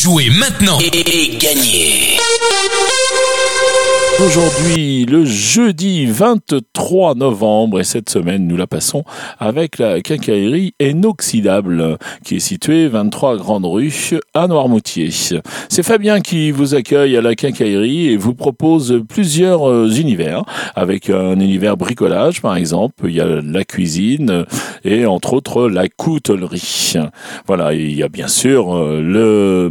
Jouez maintenant et gagnez Aujourd'hui, le jeudi 23 novembre, et cette semaine, nous la passons avec la quincaillerie inoxydable, qui est située 23 Grande Rue à Noirmoutier. C'est Fabien qui vous accueille à la quincaillerie et vous propose plusieurs euh, univers, avec un univers bricolage, par exemple. Il y a la cuisine et entre autres la coutellerie. Voilà, il y a bien sûr euh, le,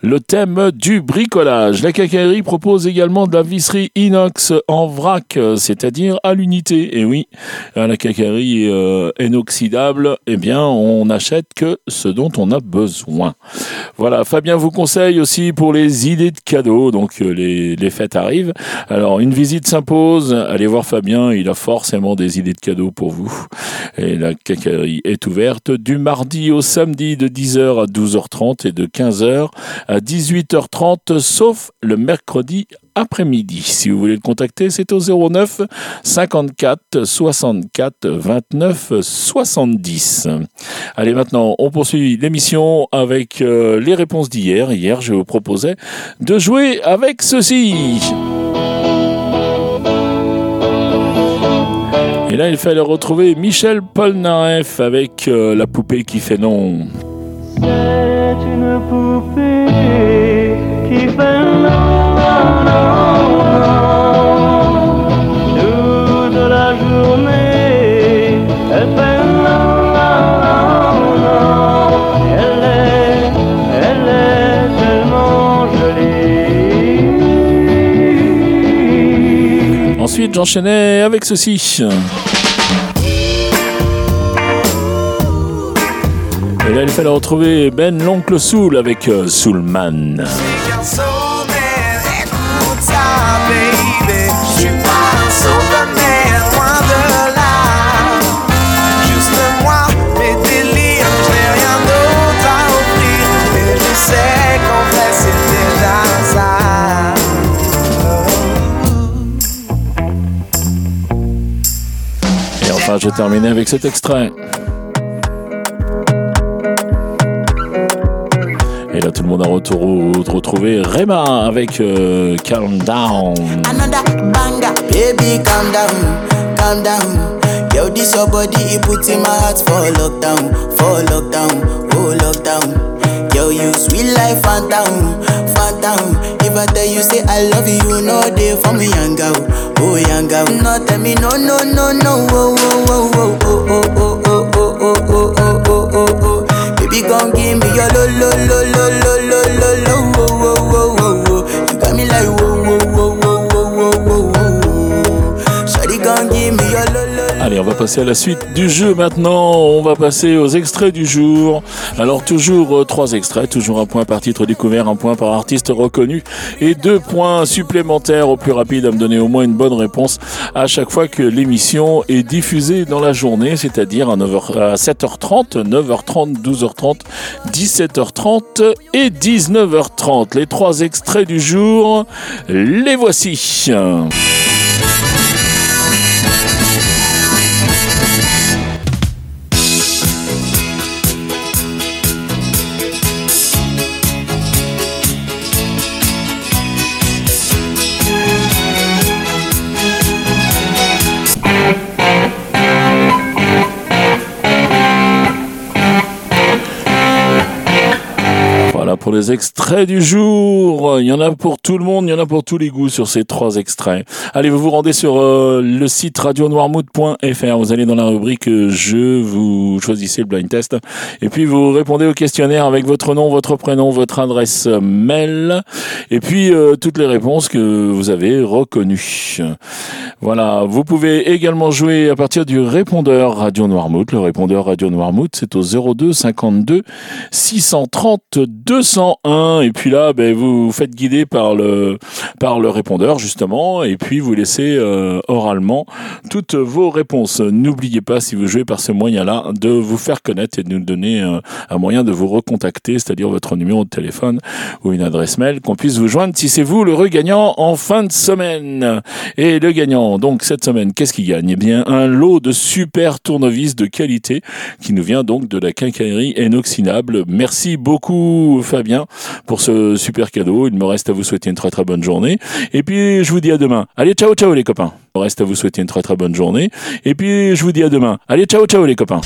le thème du bricolage. La quincaillerie propose également de la visserie inox en vrac, c'est-à-dire à l'unité. Et oui, à la cacaillerie euh, inoxydable, eh bien, on n'achète que ce dont on a besoin. Voilà, Fabien vous conseille aussi pour les idées de cadeaux. Donc, euh, les, les fêtes arrivent. Alors, une visite s'impose. Allez voir Fabien, il a forcément des idées de cadeaux pour vous. Et la cacaillerie est ouverte du mardi au samedi de 10h à 12h30 et de 15h à 18h30, sauf le mercredi après-midi. Si vous voulez le contacter, c'est au 09 54 64 29 70. Allez, maintenant, on poursuit l'émission avec euh, les réponses d'hier. Hier, je vous proposais de jouer avec ceci. Et là, il fallait retrouver Michel Polnareff avec euh, la poupée qui fait non. Ensuite, j'enchaînais avec ceci. Et là, il fallait retrouver Ben l'oncle Soul avec euh, Soulman. Je terminais avec cet extrait. Et là, tout le monde a retour- retrouvé Rema avec euh, Calm Down. Baby, calm down, calm down. I tell you say I love you, know they for me, young girl, oh young girl. No, tell me no, no, no, no, oh, oh, oh, oh, oh, oh, oh, oh, oh, oh, oh, oh, oh, oh. Baby, gon' give me your lo, lo, lo, lo, lo, Allez, on va passer à la suite du jeu maintenant. On va passer aux extraits du jour. Alors, toujours euh, trois extraits, toujours un point par titre découvert, un point par artiste reconnu et deux points supplémentaires au plus rapide à me donner au moins une bonne réponse à chaque fois que l'émission est diffusée dans la journée, c'est-à-dire à, 9h, à 7h30, 9h30, 12h30, 17h30 et 19h30. Les trois extraits du jour, les voici. Les extraits du jour. Il y en a pour tout le monde, il y en a pour tous les goûts sur ces trois extraits. Allez, vous vous rendez sur euh, le site radionoirmouth.fr. Vous allez dans la rubrique euh, jeu, vous choisissez le blind test et puis vous répondez au questionnaire avec votre nom, votre prénom, votre adresse mail et puis euh, toutes les réponses que vous avez reconnues. Voilà, vous pouvez également jouer à partir du répondeur Radio Noirmouth. Le répondeur Radio Noirmouth, c'est au 02 52 630 201. Et puis là, ben, vous vous faites guider par le, par le répondeur, justement, et puis vous laissez euh, oralement toutes vos réponses. N'oubliez pas, si vous jouez par ce moyen-là, de vous faire connaître et de nous donner euh, un moyen de vous recontacter, c'est-à-dire votre numéro de téléphone ou une adresse mail, qu'on puisse vous joindre si c'est vous le regagnant en fin de semaine. Et le gagnant, donc cette semaine, qu'est-ce qu'il gagne? Eh bien, un lot de super tournevis de qualité qui nous vient donc de la quincaillerie inoxydable. Merci beaucoup, Fabien. Pour ce super cadeau. Il me reste à vous souhaiter une très très bonne journée. Et puis, je vous dis à demain. Allez, ciao, ciao les copains. Il me reste à vous souhaiter une très très bonne journée. Et puis, je vous dis à demain. Allez, ciao, ciao les copains.